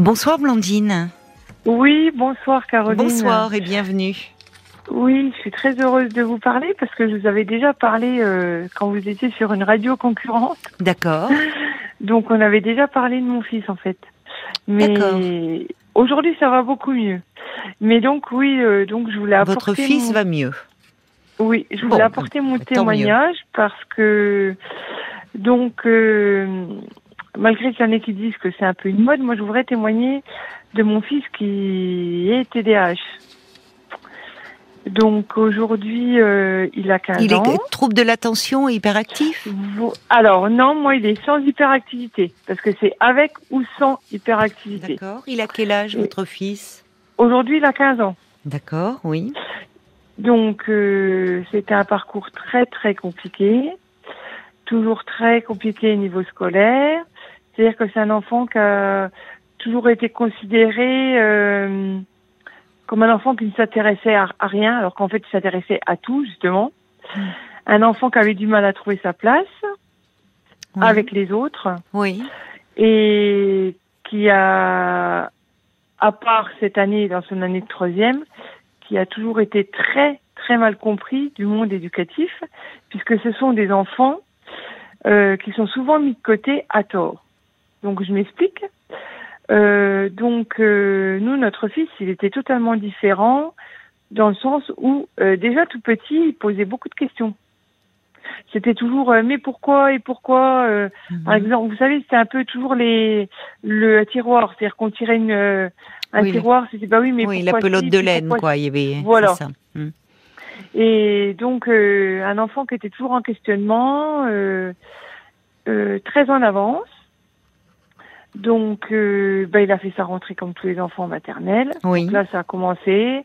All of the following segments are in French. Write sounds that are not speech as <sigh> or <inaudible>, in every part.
Bonsoir Blandine. Oui, bonsoir Caroline. Bonsoir et bienvenue. Oui, je suis très heureuse de vous parler parce que je vous avais déjà parlé euh, quand vous étiez sur une radio concurrente. D'accord. <laughs> Donc on avait déjà parlé de mon fils en fait. Mais aujourd'hui ça va beaucoup mieux. Mais donc oui, euh, donc je voulais apporter. Votre fils mon- va mieux. Oui, je Bon, voulais apporter mon témoignage parce que donc euh, malgré qu'il y en ait qui disent que c'est un peu une mode, moi je voudrais témoigner de mon fils qui est TDAH. Donc aujourd'hui euh, il a 15 Il ans. est trouble de l'attention et hyperactif Alors non, moi il est sans hyperactivité parce que c'est avec ou sans hyperactivité. D'accord. Il a quel âge votre fils? Aujourd'hui il a 15 ans. D'accord, oui. Donc euh, c'était un parcours très très compliqué, toujours très compliqué au niveau scolaire. C'est-à-dire que c'est un enfant qui a toujours été considéré euh, comme un enfant qui ne s'intéressait à, à rien, alors qu'en fait il s'intéressait à tout justement. Mm. Un enfant qui avait du mal à trouver sa place Oui. avec les autres Oui. et qui a, à part cette année, dans son année de troisième, qui a toujours été très très mal compris du monde éducatif, puisque ce sont des enfants euh, qui sont souvent mis de côté à tort. Donc je m'explique. Euh, donc euh, nous, notre fils, il était totalement différent dans le sens où euh, déjà tout petit, il posait beaucoup de questions. C'était toujours euh, mais pourquoi et pourquoi euh, par Mhm. exemple, vous savez, c'était un peu toujours les le tiroir, c'est-à-dire qu'on tirait une un Oui, tiroir, c'était bah oui, mais oui, la pelote de laine, quoi. Il y avait. Voilà. c'est ça. Mm. Et donc euh, un enfant qui était toujours en questionnement, euh, euh, très en avance. Donc, euh, bah, il a fait sa rentrée comme tous les enfants maternels. Oui. Donc là, ça a commencé.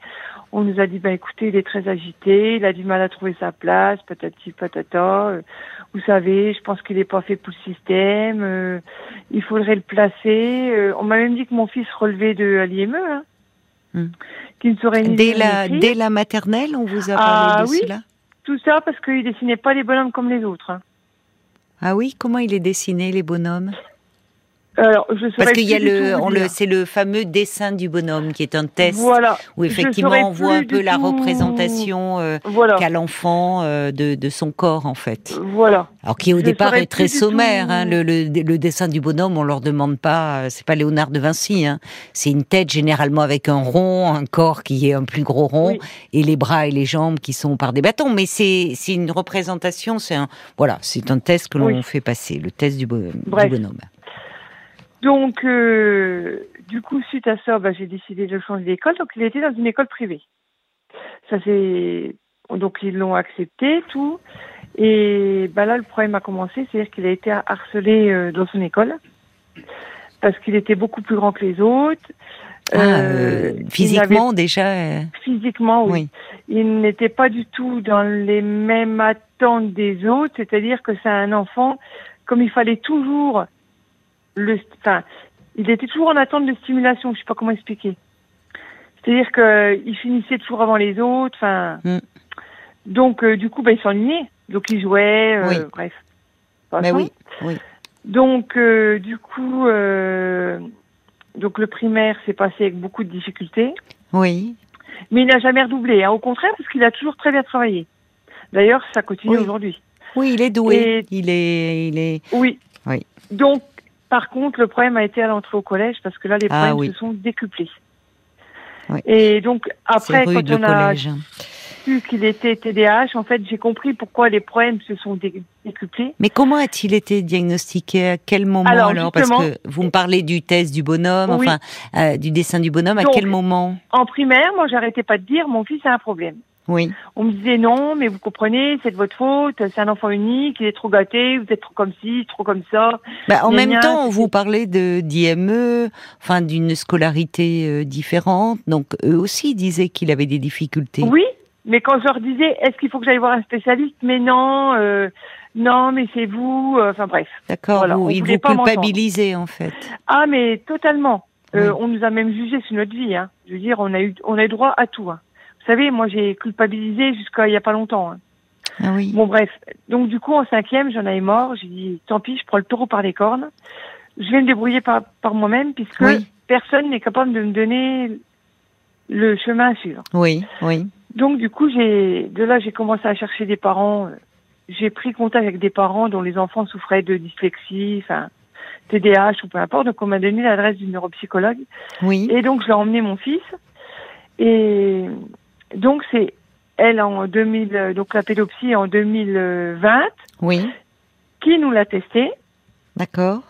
On nous a dit, bah, écoutez, il est très agité, il a du mal à trouver sa place, patati patata. Euh, Vous savez, je pense qu'il n'est pas fait pour le système. euh, il faudrait le placer. Euh, on m'a même dit que mon fils relevait de l'IME, hein, Hmm. qu'il ne saurait ni Dès la, dès la maternelle, on vous a Ah, parlé de oui. cela? Tout ça parce qu'il dessinait pas les bonhommes comme les autres. hein. Ah oui, comment il est dessiné, les bonhommes? Alors, je Parce qu'il y a le, on le, c'est le fameux dessin du bonhomme qui est un test Voilà, où effectivement on voit un peu la représentation euh, voilà, qu'a l'enfant euh, de, de son corps en fait. voilà. Alors qui au Je départ est très sommaire. tout- hein. le, le, le dessin du bonhomme, on leur demande pas. euh, C'est pas Léonard de Vinci. Hein. C'est une tête généralement avec un rond, un corps qui est un plus gros rond, Oui. et les bras et les jambes qui sont par des bâtons. Mais c'est une représentation. C'est un voilà, c'est un test que l'on Oui. fait passer, le test du, bo- du Bref. bonhomme. Donc, euh, du coup, suite à ça, bah, j'ai décidé de changer d'école. Donc, il était dans une école privée. Ça c'est donc ils l'ont accepté tout. Et bah là, le problème a commencé, c'est-à-dire qu'il a été harcelé euh, dans son école parce qu'il était beaucoup plus grand que les autres. Ah, euh, il physiquement déjà. euh, Physiquement, oui. oui. Il n'était pas du tout dans les mêmes attentes des autres, c'est-à-dire que c'est un enfant, comme il fallait toujours le, enfin, il était toujours en attente de stimulation, je sais pas comment expliquer. C'est-à-dire que il finissait toujours avant les autres, enfin, Mm. donc euh, du coup, bah, il s'ennuyait, donc il jouait, euh, Oui. bref. Mais Passons. oui, oui. Donc, euh, du coup, euh, donc le primaire s'est passé avec beaucoup de difficultés. Oui. Mais il n'a jamais redoublé, hein, au contraire, parce qu'il a toujours très bien travaillé. D'ailleurs, ça continue Oui. aujourd'hui. Oui, il est doué. Et- Il est, il est. Oui. Oui. Donc, par contre, le problème a été à l'entrée au collège, parce que là, les Ah, problèmes oui. se sont décuplés. Oui. Et donc, après, quand on a collège. su qu'il était TDAH, en fait, j'ai compris pourquoi les problèmes se sont dé- décuplés. Mais comment a-t-il été diagnostiqué? À quel moment alors, Alors, Parce que vous me parlez du test du bonhomme, Oui. enfin euh, du dessin du bonhomme. à quel moment? En primaire, moi, j'arrêtais pas de dire, mon fils a un problème. Oui. On me disait non, mais vous comprenez, c'est de votre faute, c'est un enfant unique, il est trop gâté, vous êtes trop comme ci, trop comme ça. Bah, en même temps, on vous parlait de d'IME, enfin d'une scolarité euh, différente. Donc eux aussi disaient qu'il avait des difficultés. Oui, mais quand je leur disais, est-ce qu'il faut que j'aille voir un spécialiste? Mais non, euh, non, mais c'est vous. euh, Enfin bref. D'accord. Voilà, vous, on il voulait vous culpabilisait en fait. Ah, mais totalement. Euh. On nous a même jugé sur notre vie. Hein. Je veux dire, on a eu, on a eu droit à tout. hein. Vous savez, moi j'ai culpabilisé jusqu'à il y a pas longtemps. hein. Ah oui. Bon bref, donc du coup en cinquième, j'en avais mort. J'ai dit, tant pis, je prends le taureau par les cornes. Je vais me débrouiller par, par moi-même puisque Oui. personne n'est capable de me donner le chemin à suivre. Oui, oui. Donc du coup, j'ai de là j'ai commencé à chercher des parents. J'ai pris contact avec des parents dont les enfants souffraient de dyslexie, enfin TDAH ou peu importe. Donc on m'a donné l'adresse d'une neuropsychologue. Oui. Et donc je l'ai emmené mon fils. Et donc c'est elle en 2000, donc la pédopsie en 2020. Oui. Qui nous l'a testé. D'accord.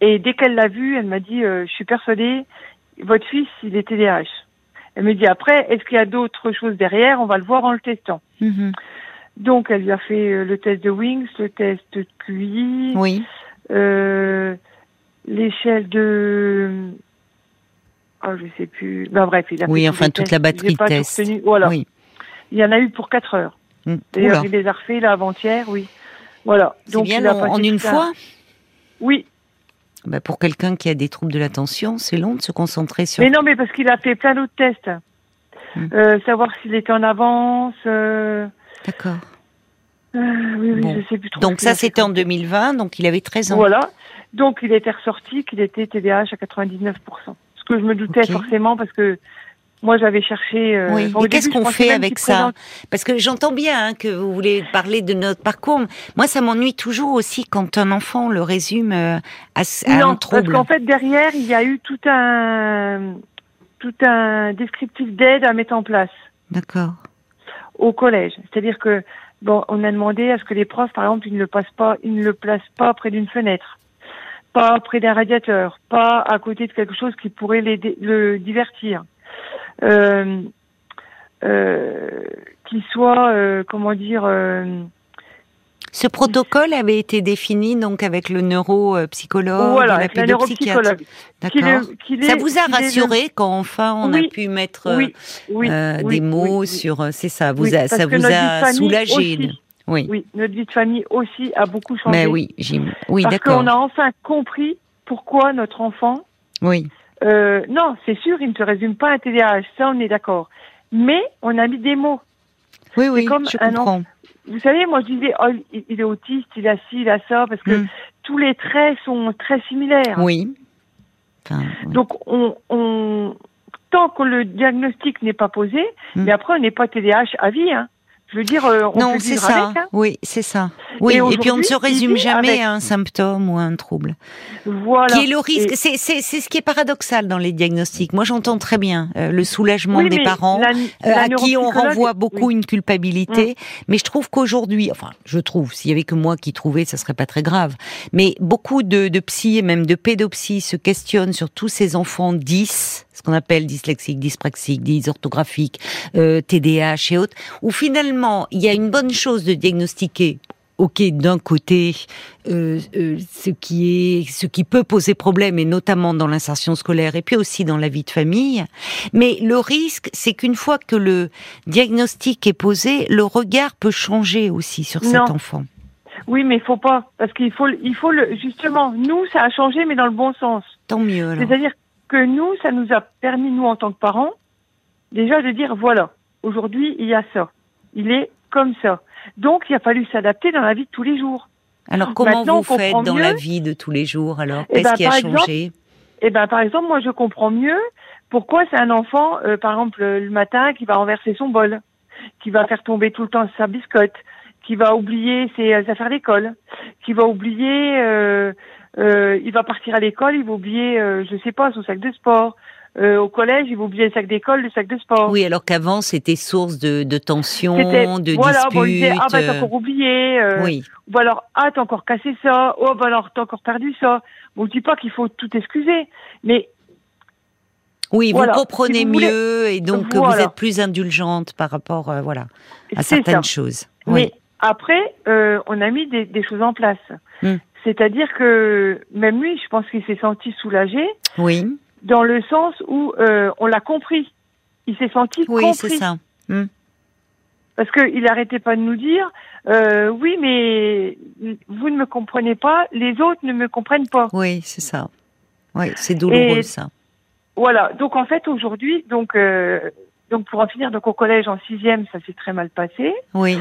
Et dès qu'elle l'a vu, elle m'a dit, euh, je suis persuadée, votre fils, il est TDAH. Elle me dit après, est-ce qu'il y a d'autres choses derrière? On va le voir en le testant. Mhm. Donc, elle lui a fait euh, le test de Wings, le test de QI, Oui. euh, l'échelle de... Oh, je sais plus. Ben, bref, il a Oui, fait enfin, toute tests. la batterie pas de tout. Voilà. Oui. Il y en a eu pour 4 heures. Mm. D'ailleurs, il les a refait là avant-hier, oui. Voilà. Donc, bien il a en une fois Oui. Bah, Pour quelqu'un qui a des troubles de l'attention, c'est long de se concentrer sur... Mais non, mais parce qu'il a fait plein d'autres tests. Hmm. Euh, savoir s'il était en avance. euh, D'accord. euh, oui, oui, Bon. je sais plus trop. Donc ça, c'était en comme- 2020, donc il avait 13 ans. Voilà. Donc il était ressorti qu'il était TDAH à 99%. Ce que je me doutais forcément parce que moi j'avais cherché. euh, Oui, mais qu'est-ce qu'on fait avec ça présente- Parce que j'entends bien hein, que vous voulez parler de notre parcours. Moi, ça m'ennuie toujours aussi quand un enfant le résume euh, à, à un Non, parce trouble. qu'en fait derrière il y a eu tout un tout un descriptif d'aide à mettre en place D'accord. au collège. C'est-à-dire que bon, on a demandé à ce que les profs, par exemple, ils ne le passent pas, ils ne le placent pas près d'une fenêtre, pas près d'un radiateur, pas à côté de quelque chose qui pourrait l'aider- le divertir, euh, euh, qu'il soit, euh, comment dire, euh, Ce protocole avait été défini donc avec le neuropsychologue, voilà, la avec la pédopsychiatre. neuropsychologue. D'accord. Ça vous a le- rassuré quand enfin on Oui, a pu mettre Oui, oui, oui, des mots sur c'est ça, vous a, ça vous a soulagé. aussi. Oui. Oui, notre vie de famille aussi a beaucoup changé. Mais oui, j'im- oui, parce qu'on a enfin compris pourquoi notre enfant Oui. Euh, non, c'est sûr, il ne se résume pas à un TDAH, ça on est d'accord. Mais on a mis des mots. Oui, oui, comme je un comprends. Vous savez, moi je disais, oh, il, il est autiste, il a ci, il a ça, parce que Mm. tous les traits sont très similaires. Oui. Enfin, oui. Donc, on, on, tant que le diagnostic n'est pas posé, Mm. mais après on n'est pas TDAH à vie. Hein. Je veux dire, euh, on non, peut c'est vivre ça. avec. Hein. Oui, c'est ça. Oui, Et et, puis on ne se résume jamais avec. à un symptôme ou à un trouble. Voilà. Qui est le risque Et- C'est c'est- c'est ce qui est paradoxal dans les diagnostics. Moi, j'entends très bien euh, le soulagement Oui, des parents. la- euh, à qui on renvoie beaucoup oui. une culpabilité. Mais je trouve qu'aujourd'hui, enfin, je trouve, s'il y avait que moi qui trouvais, ça serait pas très grave. Mais beaucoup de, de psy et même de pédopsie se questionnent sur tous ces enfants 10, ce qu'on appelle dyslexiques, dyspraxiques, dysorthographiques, euh, TDAH et autres, où finalement, il y a une bonne chose de diagnostiquer ok, d'un côté, euh, euh, ce qui est, ce qui peut poser problème, et notamment dans l'insertion scolaire, et puis aussi dans la vie de famille. Mais le risque, c'est qu'une fois que le diagnostic est posé, le regard peut changer aussi sur cet enfant. Oui, mais il faut pas, parce qu'il faut, il faut le, justement, nous, ça a changé, mais dans le bon sens. Tant mieux. C'est-à-dire que nous, ça nous a permis, nous, en tant que parents, déjà de dire, voilà, aujourd'hui, il y a ça. Il est comme ça. Donc, il a fallu s'adapter dans la vie de tous les jours. Alors comment Maintenant, vous on faites dans mieux. la vie de tous les jours alors? Eh Qu'est-ce ben, qui a exemple, changé? Eh ben, par exemple, moi, je comprends mieux pourquoi c'est un enfant, euh, par exemple, le matin, qui va renverser son bol, qui va faire tomber tout le temps sa biscotte, qui va oublier ses euh, affaires d'école, qui va oublier, euh, euh, il va partir à l'école, il va oublier, euh, je sais pas, son sac de sport. Euh, au collège, il va oublier le sac d'école, le sac de sport. Oui, alors qu'avant c'était source de, de tension, de voilà, bon, il disait, disputes. ah bah t'as euh, encore oublié, euh, oui, ou alors ah t'as encore cassé ça, oh bah alors t'as encore perdu ça. Bon, je dis pas qu'il faut tout excuser, mais oui, vous comprenez Si vous voulez- mieux et donc vous êtes plus indulgente par rapport, euh, voilà, à certaines ça. choses. Mais Oui, après, euh, on a mis des, des choses en place. Hmm. C'est-à-dire que même lui, je pense qu'il s'est senti soulagé oui, dans le sens où euh, on l'a compris. Il s'est senti oui, compris. c'est ça. Hmm. Parce qu'il arrêtait pas de nous dire, euh, oui, mais vous ne me comprenez pas, les autres ne me comprennent pas. Oui, c'est ça. Oui, c'est douloureux Et- ça. Voilà. Donc en fait aujourd'hui, donc euh, donc pour en finir, donc au collège en sixième, ça s'est très mal passé. Oui,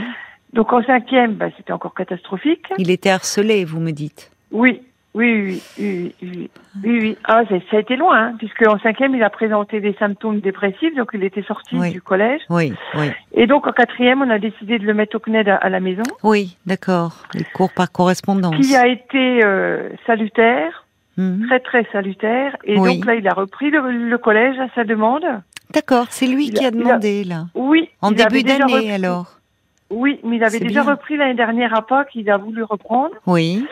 Donc en cinquième, bah, c'était encore catastrophique. il était harcelé, vous me dites. Oui. Oui, oui, oui, oui, oui, oui. Ah, ça, a été loin, hein, puisque en cinquième, il a présenté des symptômes dépressifs, donc il était sorti du collège. Oui, oui. Et donc en quatrième, on a décidé de le mettre au CNED à, la maison, Oui, d'accord. Les cours par correspondance. qui a été euh, salutaire, Mhm. très très salutaire. Et donc là, il a repris le, collège à sa demande. D'accord, c'est lui qui a- demandé, là. Oui. En début d'année, alors Oui, mais il avait déjà bien. repris l'année dernière à Pâques, il a voulu reprendre. Oui,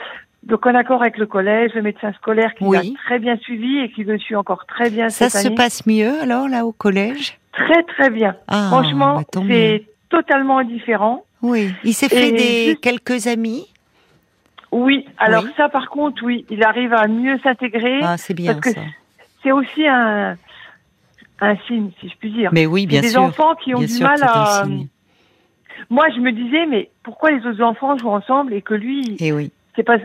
Donc en accord avec le collège, le médecin scolaire qui Oui. l'a très bien suivi et qui le suit encore très bien ça cette se passe mieux, alors, là, au collège? Très très bien. Ah, Franchement, bah, c'est totalement différent. Oui, il s'est fait des juste- quelques amis? Oui, alors Oui. ça par contre, oui, il arrive à mieux s'intégrer. Ah, c'est bien parce que ça. C'est aussi un, un signe, si je puis dire. Mais oui, bien des sûr. enfants qui ont bien du mal à... Moi, je me disais, mais pourquoi les autres enfants jouent ensemble et que lui, Et oui, c'est pas.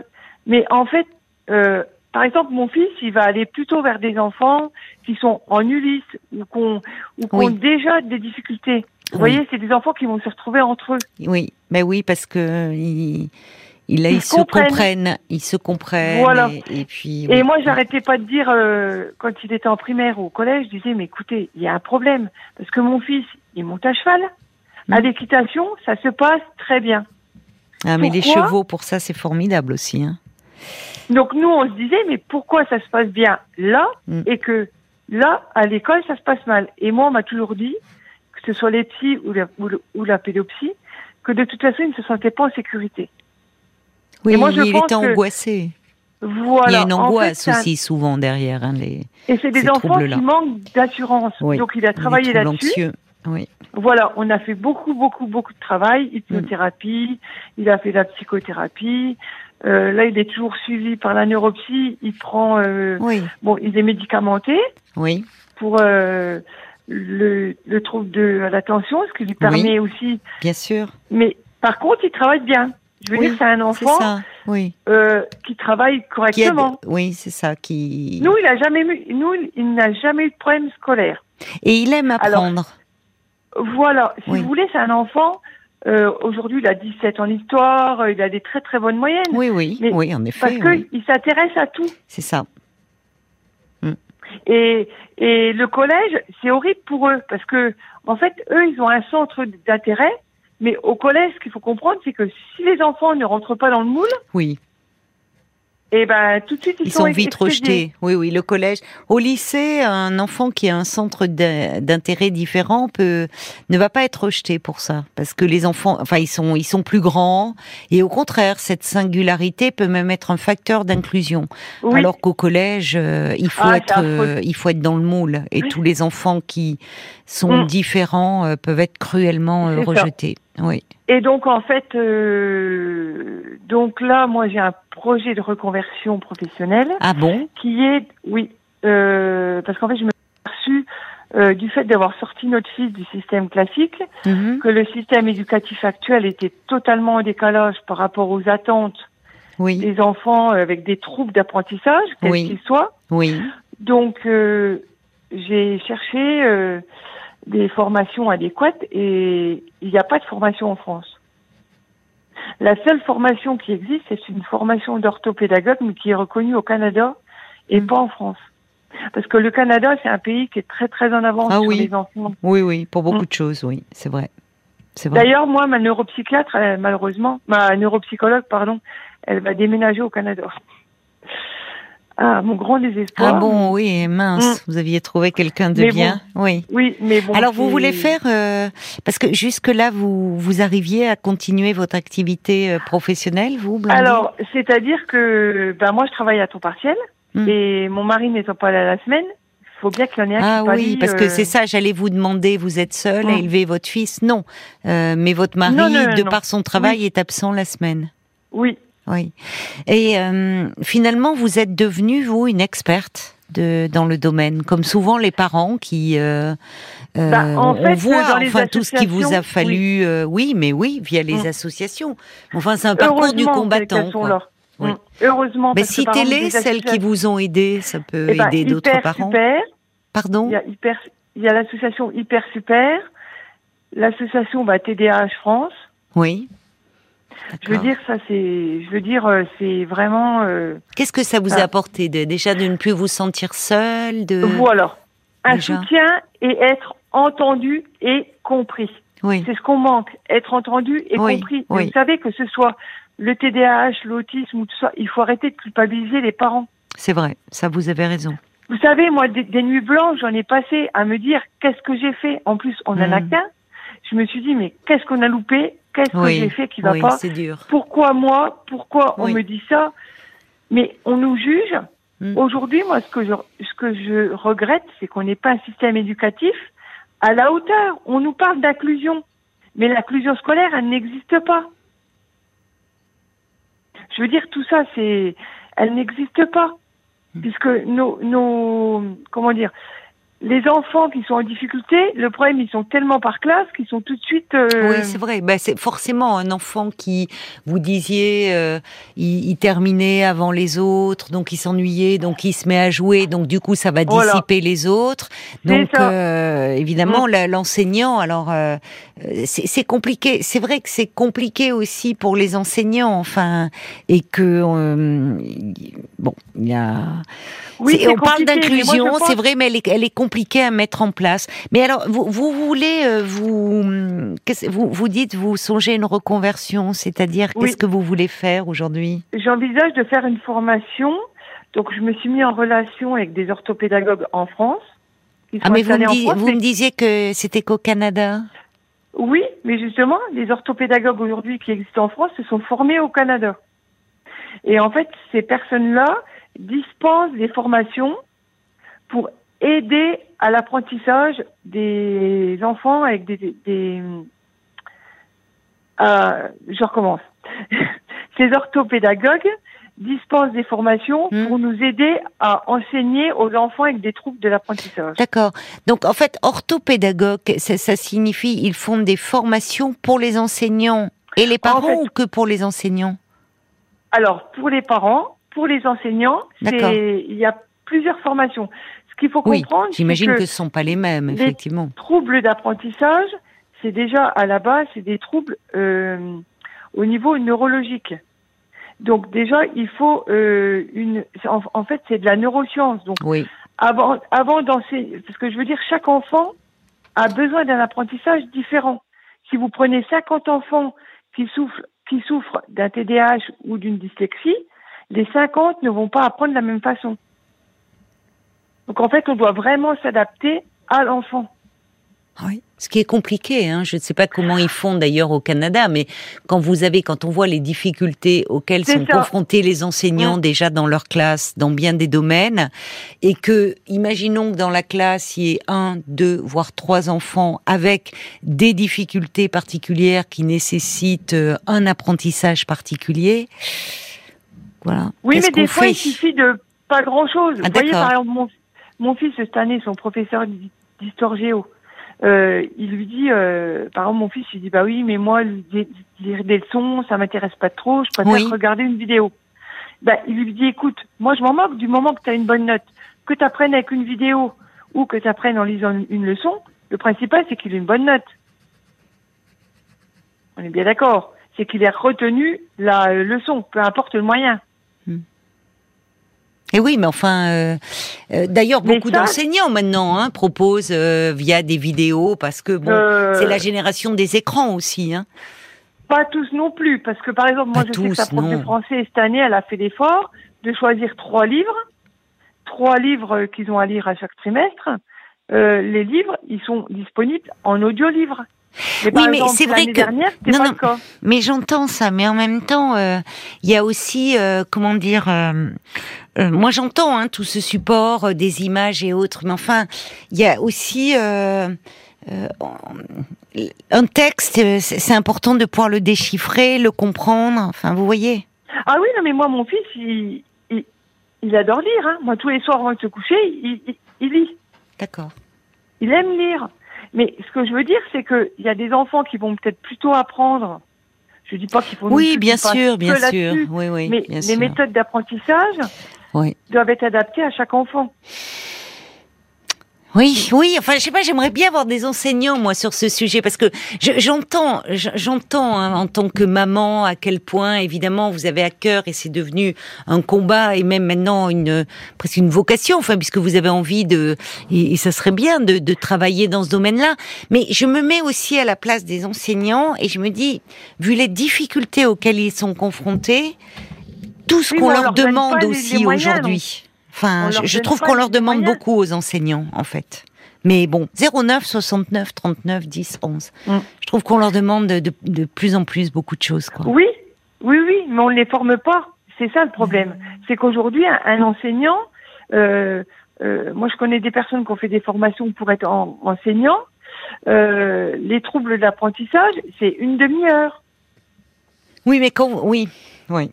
Mais en fait, euh, par exemple, mon fils, il va aller plutôt vers des enfants qui sont en Ulysse ou qu'on ou qu'on Oui. ont déjà des difficultés. Vous Oui. voyez, c'est des enfants qui vont se retrouver entre eux. oui, mais oui, parce que il, il, là, Ils ils se comprennent. comprennent, ils se comprennent. Voilà. Et, et puis. Et moi, j'arrêtais pas de dire euh, quand il était en primaire ou au collège, je disais mais écoutez, il y a un problème parce que mon fils, il monte à cheval. À Mm. l'équitation, ça se passe très bien. Ah, mais les chevaux, pour ça, c'est formidable aussi. Hein. Donc nous, on se disait mais pourquoi ça se passe bien là Mm. et que là, à l'école, ça se passe mal? Et moi, on m'a toujours dit que ce soit les psys ou la, ou, le- ou la pédopsie, que de toute façon, il ne se sentait pas en sécurité. Oui, moi, je il pense était que- angoissé. Voilà. il y a une En fait, angoisse un- aussi souvent derrière hein, les, Et c'est des enfants qui manquent d'assurance. Oui. Donc il a travaillé là-dessus. Oui. Voilà, on a fait beaucoup, beaucoup, beaucoup de travail, hypnothérapie, il a fait la psychothérapie. Euh, là, il est toujours suivi par la neuropsie. Il prend, euh, Oui, bon, il est médicamenté oui, pour euh, le, le trouble de l'attention, ce qui lui permet aussi. bien sûr. Mais par contre, il travaille bien. Je veux Oui, dire, c'est un enfant ça. Oui. euh, qui travaille Qui a- correctement. Oui, c'est ça. Qui. Nous, il a jamais eu, nous, il n'a jamais eu de problème scolaire. Et il aime Alors, apprendre. Voilà, si Oui. vous voulez, c'est un enfant. euh, Aujourd'hui, il a 17 en histoire, euh, il a des très très bonnes moyennes. oui, oui, mais oui, en Parce effet. que oui. il s'intéresse à tout. C'est ça. Et, et le collège, c'est horrible pour eux parce que, en fait, eux, ils ont un centre d'intérêt. Mais au collège, ce qu'il faut comprendre, c'est que si les enfants ne rentrent pas dans le moule, Oui. Et ben tout de suite ils, Ils sont vite rejetés. Oui, oui, le collège. Au lycée, un enfant qui a un centre d'in- d'intérêt différent peut ne va pas être rejeté pour ça, parce que les enfants, enfin, ils sont ils sont plus grands et au contraire, cette singularité peut même être un facteur d'inclusion. Oui, Alors qu'au collège, euh, il faut Ah, être euh, il faut être dans le moule et Oui. tous les enfants qui sont Mm. différents euh, peuvent être cruellement ça. Oui. Et donc en fait, euh, donc là, moi j'ai un projet de reconversion professionnelle. Ah bon? qui est, oui, euh, parce qu'en fait, je me suis euh, du fait d'avoir sorti notre fils du système classique, Mhm. que le système éducatif actuel était totalement en décalage par rapport aux attentes Oui. des enfants avec des troubles d'apprentissage, quels Oui. qu'ils soient. Oui. Donc, euh, j'ai cherché euh, des formations adéquates et il n'y a pas de formation en France. La seule formation qui existe, c'est une formation d'orthopédagogue, mais qui est reconnue au Canada et Mm. pas en France. Parce que le Canada, c'est un pays qui est très très en avance Ah sur oui. les enfants. Oui, oui, pour beaucoup Mm. de choses, oui, c'est vrai. C'est vrai. D'ailleurs, moi, ma neuropsychiatre, elle, malheureusement, ma neuropsychologue, pardon, elle va déménager au Canada. Ah, mon grand désespoir. Ah bon, oui, mince, vous aviez trouvé quelqu'un de Mais bien. Oui. Oui, mais bon. Alors vous voulez faire euh, parce que jusque là vous vous arriviez à continuer votre activité euh, professionnelle, vous Blandine Alors, c'est-à-dire que ben moi je travaille à temps partiel Hmm. et mon mari n'étant pas là la semaine, il faut bien qu'il y en ait un Ah qui oui, parce que euh, c'est ça, j'allais vous demander, vous êtes seule à Mm. élever votre fils? Non, Euh, mais votre mari, Non, non, non, de non. par son travail, est absent la semaine. Oui, Oui. Et euh, finalement, vous êtes devenue, vous, une experte de, dans le domaine, comme souvent les parents qui... Euh, euh, Bah, en on fait, voit enfin tout ce qui vous a fallu, euh, oui, mais oui, via les Mm. associations. Enfin, c'est un parcours du combattant. Oui. Mm. Heureusement. Mais citez-les, celles qui vous ont aidé, ça peut Eh ben, aider d'autres parents. Super, Pardon il y a hyper, il y a l'association Hyper Super, l'association bah, TDAH France, Oui. Je veux dire, ça c'est, je veux dire, euh, c'est vraiment. euh, Qu'est-ce que ça vous a apporté de, déjà de ne plus vous sentir seul de... Voilà. Un déjà. soutien et être entendu et compris. Oui, C'est ce qu'on manque, être entendu et Oui, compris. Oui. Vous savez que ce soit le TDAH, l'autisme ou tout ça, il faut arrêter de culpabiliser les parents. c'est vrai, ça vous avez raison. Vous savez, moi, des, des nuits blanches, j'en ai passé à me dire qu'est-ce que j'ai fait? En plus, on en a Mm. qu'un. Je me suis dit, mais qu'est-ce qu'on a loupé? Qu'est-ce que Oui, j'ai fait qui va oui, pas dur. Pourquoi moi Pourquoi on me dit ça? Mais on nous juge. Mm. Aujourd'hui, moi, ce que je, ce que je regrette, c'est qu'on n'ait pas un système éducatif à la hauteur. On nous parle d'inclusion, mais l'inclusion scolaire, elle n'existe pas. Je veux dire, tout ça, c'est, elle n'existe pas, Mm. puisque nos, nos, comment dire, les enfants qui sont en difficulté, le problème, ils sont tellement par classe qu'ils sont tout de suite. euh, Oui, c'est vrai. Ben, c'est forcément un enfant qui, vous disiez, euh, il, il terminait avant les autres, donc il s'ennuyait, donc il se met à jouer, donc du coup ça va Voilà. dissiper les autres. Donc euh, évidemment la- l'enseignant, alors euh, c'est compliqué. C'est vrai que c'est compliqué aussi pour les enseignants, enfin, et que euh, bon, il y a. Oui, on parle d'inclusion, pense- c'est vrai, mais elle est, elle est compliquée à mettre en place. Mais alors, vous, vous voulez, euh, vous, qu'est-ce- vous, vous dites, vous songez une reconversion, c'est-à-dire Oui. qu'est-ce que vous voulez faire aujourd'hui? J'envisage de faire une formation. Donc, je me suis mis en relation avec des orthopédagogues en France. Ah, mais vous, me, installés en dis- France, vous mais- me disiez que c'était qu'au Canada. Oui, mais justement, les orthopédagogues aujourd'hui qui existent en France se sont formés au Canada. Et en fait, ces personnes-là dispensent des formations pour aider à l'apprentissage des enfants avec des... des, des- euh, je recommence. <laughs> Ces orthopédagogues dispensent des formations Hmm. pour nous aider à enseigner aux enfants avec des troubles de l'apprentissage. D'accord. Donc, en fait, orthopédagogue, ça, ça signifie ils font des formations pour les enseignants et les parents fait- ou que pour les enseignants? Alors, pour les parents, pour les enseignants, il y a plusieurs formations. Ce qu'il faut Oui, comprendre, c'est j'imagine que que ce sont pas les mêmes, les- effectivement. troubles d'apprentissage, c'est déjà à la base, c'est des troubles euh, au niveau neurologique. Donc déjà, il faut euh, une. En, en fait, c'est de la neuroscience. Donc Oui. avant, avant d'enseigner, parce que je veux dire, chaque enfant a besoin d'un apprentissage différent. Si vous prenez 50 enfants qui souffrent, qui souffrent d'un TDAH ou d'une dyslexie, les 50 ne vont pas apprendre de la même façon. Donc en fait, on doit vraiment s'adapter à l'enfant. Oui. Ce qui est compliqué, hein. je ne sais pas comment ils font d'ailleurs au Canada, mais quand vous avez, quand on voit les difficultés auxquelles sont ça. confrontés les enseignants Mm. déjà dans leur classe, dans bien des domaines, et que, imaginons que dans la classe il y ait un, deux, voire trois enfants avec des difficultés particulières qui nécessitent euh, un apprentissage particulier. Voilà. Oui, mais des fois, il suffit de pas grand-chose. Ah, Vous voyez, par exemple, mon, mon fils, cette année, son professeur d'histoire géo, euh, il lui dit, euh, par exemple, mon fils, il dit, bah oui, mais moi, lire des leçons, ça m'intéresse pas trop, je préfère Oui. regarder une vidéo. Bah, il lui dit, écoute, moi, je m'en moque du moment que tu as une bonne note. Que tu apprennes avec une vidéo ou que tu apprennes en lisant une, une leçon, le principal, c'est qu'il ait une bonne note. On est bien d'accord. C'est qu'il ait retenu la euh, leçon, peu importe le moyen. Et oui, mais enfin, euh, euh, d'ailleurs, beaucoup ça- d'enseignants maintenant hein, proposent euh, via des vidéos parce que bon, c'est la génération des écrans aussi. Hein. Pas tous non plus, parce que par exemple, moi Pas je sais que sa prof non. de français cette année, elle a fait l'effort de choisir trois livres, trois livres qu'ils ont à lire à chaque trimestre. Euh, les livres, ils sont disponibles en audio-livre. Mais Oui, mais c'est vrai que- dernière, Non, pas non. le cas. Mais j'entends ça, mais en même temps, euh, il y a aussi, euh, comment dire, euh, moi j'entends hein, tout ce support des images et autres, mais enfin, il y a aussi un texte. C'est important de pouvoir le déchiffrer, le comprendre. Enfin, vous voyez. Ah oui, non, mais moi, mon fils, il, il, il adore lire. Hein. Moi, tous les soirs avant de se coucher, il lit. D'accord. Il aime lire. Mais ce que je veux dire, c'est qu'il y a des enfants qui vont peut-être plutôt apprendre. Je dis pas qu'il faut. Oui, bien sûr, bien sûr. Oui, oui, mais bien les sûr. méthodes d'apprentissage Oui. doivent être adaptées à chaque enfant. Oui, oui. Enfin, je sais pas. J'aimerais bien avoir des enseignants moi sur ce sujet parce que j'entends, j'entends hein, en tant que maman à quel point évidemment vous avez à cœur et c'est devenu un combat et même maintenant une presque une vocation. Enfin, puisque vous avez envie de et, ça serait bien de, de travailler dans ce domaine-là. Mais je me mets aussi à la place des enseignants et je me dis, vu les difficultés auxquelles ils sont confrontés, tout ce qu'on leur, demande aussi aujourd'hui. Enfin, je, trouve qu'on leur demande beaucoup aux enseignants, en fait. Mais bon, 09 69 39 10 11. Je trouve qu'on leur demande de, plus en plus beaucoup de choses. Quoi. Oui, oui, oui, mais on ne les forme pas. C'est ça le problème. C'est qu'aujourd'hui, un, enseignant, euh, euh, moi je connais des personnes qui ont fait des formations pour être enseignant. Euh, les troubles d'apprentissage, c'est une demi-heure. Oui, mais quand oui, oui.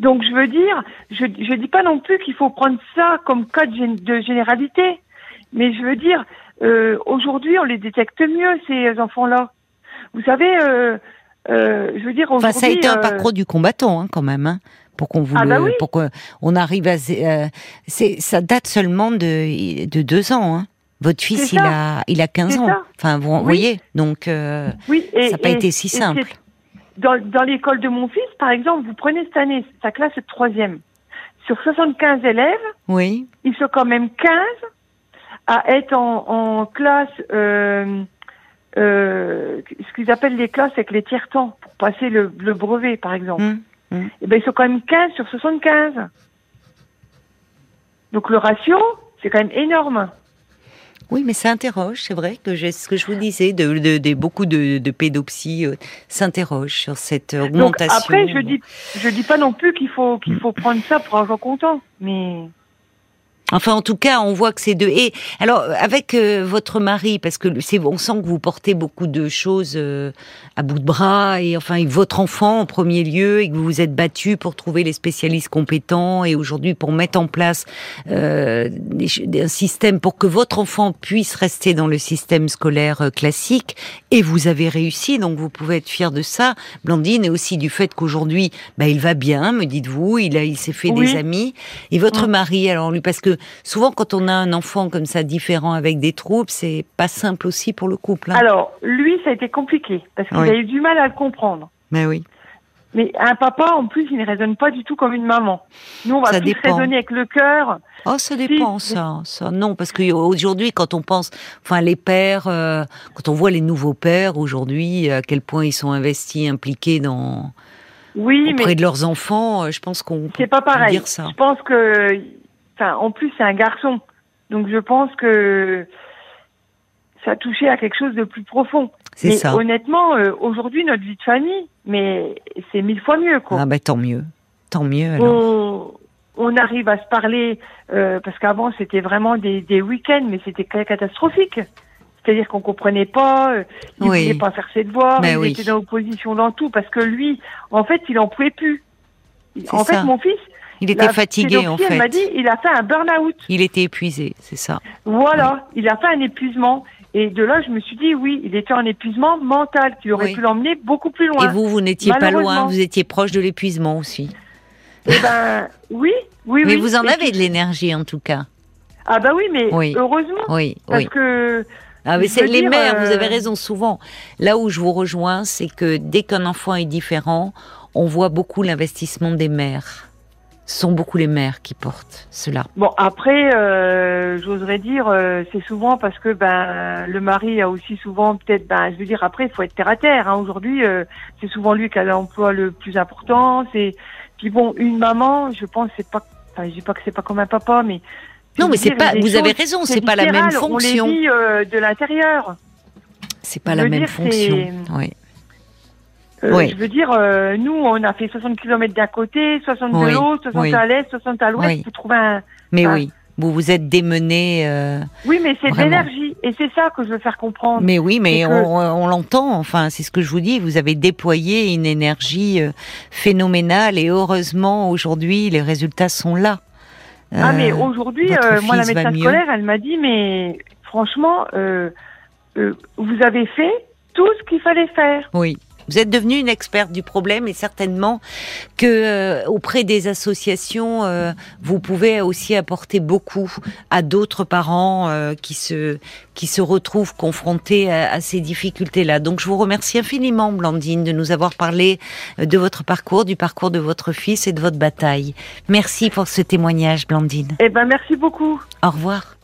Donc je veux dire, je je dis pas non plus qu'il faut prendre ça comme cas de, généralité, mais je veux dire, euh, aujourd'hui on les détecte mieux ces enfants-là. Vous savez, euh, euh, je veux dire Enfin, ça a été un parcours du combattant hein, quand même. Hein, pour qu'on vous ah bah oui. pour qu'on arrive à c'est ça date seulement de de deux ans hein. Votre fils, il a, il a 15 ans. Enfin, vous voyez, donc oui, ça n'a pas été si simple dans, dans l'école de mon fils, par exemple, vous prenez cette année sa classe de troisième. Sur 75 élèves, oui. ils sont quand même 15 à être en, en classe, euh, euh, ce qu'ils appellent les classes avec les tiers-temps, pour passer le, le, brevet, par exemple. Hum, hum. Et eh ben, ils sont quand même 15 sur 75. Donc le ratio, c'est quand même énorme. Oui, mais ça interroge, c'est vrai que ce que je vous disais, de, de, beaucoup de, de pédopsies euh, s'interrogent sur cette augmentation. après, je dis, je dis pas non plus qu'il faut qu'il faut prendre ça pour avoir content, mais Enfin, en tout cas, on voit que c'est deux. Et alors, avec euh, votre mari, parce que c'est, on sent que vous portez beaucoup de choses euh, à bout de bras, et enfin, votre enfant en premier lieu, et que vous vous êtes battu pour trouver les spécialistes compétents, et aujourd'hui pour mettre en place euh, un système pour que votre enfant puisse rester dans le système scolaire euh, classique. Et vous avez réussi, donc vous pouvez être fier de ça, Blandine, et aussi du fait qu'aujourd'hui, bah, il va bien, me dites-vous, il a, il s'est fait des amis. Et votre mari, alors lui, parce que souvent quand on a un enfant comme ça différent avec des troubles, c'est pas simple aussi pour le couple. Hein. Alors lui, ça a été compliqué parce qu'il a eu du mal à le comprendre. Mais oui. Mais un papa, en plus, il ne raisonne pas du tout comme une maman. Nous, on va plus raisonner avec le cœur. Oh, ça dépend, ça, ça. Non, parce qu'aujourd'hui, quand on pense, enfin, les pères, euh, quand on voit les nouveaux pères aujourd'hui, à quel point ils sont investis, impliqués dans, oui, auprès de leurs enfants, euh, je pense qu'on peut pas pareil. dire ça. Je pense que Enfin, en plus, c'est un garçon. Donc, je pense que ça a touché à quelque chose de plus profond. C'est ça. Honnêtement, euh, aujourd'hui, notre vie de famille, mais c'est mille fois mieux, quoi. Ah, bah, tant mieux. Tant mieux, alors. On, arrive à se parler, euh, parce qu'avant, c'était vraiment des, des week-ends, mais c'était catastrophique. C'est-à-dire qu'on comprenait pas, euh, il oui. voulait pas faire ses devoirs, il était dans l'opposition dans tout, parce que lui, en fait, il en pouvait plus. En fait, mon fils, il était fatigué en fait. Il m'a dit, il a fait un burn-out. Il était épuisé, c'est ça. Voilà, il a fait un épuisement. Et de là, je me suis dit, oui, il était en épuisement mental, qui aurait pu l'emmener beaucoup plus loin. Et vous, vous n'étiez pas loin, vous étiez proche de l'épuisement aussi. Eh ben, oui, oui, mais vous en avez de l'énergie en tout cas. Ah bah oui, mais heureusement. Oui, parce que. Ah, mais c'est les mères, vous avez euh, raison souvent. Là où je vous rejoins, c'est que dès qu'un enfant est différent, on voit beaucoup l'investissement des mères sont beaucoup les mères qui portent cela. Bon, après, euh, j'oserais dire, euh, c'est souvent parce que ben le mari a aussi souvent peut-être, ben je veux dire, après, il faut être terre à terre. Hein. Aujourd'hui, euh, c'est souvent lui qui a l'emploi le plus important. C'est puis bon, une maman, je pense, c'est pas, enfin, je dis pas que c'est pas comme un papa, mais non, mais c'est pas. Vous avez raison, c'est pas la même fonction. On les vit de l'intérieur. C'est pas la même fonction. Oui. Euh, je veux dire, euh, nous, on a fait 60 km d'un côté, 60 de l'autre, 60 à l'est, 60 à l'ouest pour trouver un. Mais oui. Vous vous êtes démené. Euh, oui, mais c'est de l'énergie. Et c'est ça que je veux faire comprendre. Mais oui, mais on, on l'entend. Enfin, c'est ce que je vous dis. Vous avez déployé une énergie phénoménale et heureusement, aujourd'hui, les résultats sont là. ah, mais aujourd'hui, moi, la médecin scolaire, elle m'a dit, mais franchement, vous avez fait tout ce qu'il fallait faire. Oui. Vous êtes devenue une experte du problème et certainement que euh, auprès des associations, euh, vous pouvez aussi apporter beaucoup à d'autres parents euh, qui se qui se retrouvent confrontés à, à ces difficultés-là. Donc je vous remercie infiniment, Blandine, de nous avoir parlé de votre parcours, du parcours de votre fils et de votre bataille. Merci pour ce témoignage, Blandine. Eh ben merci beaucoup. Au revoir.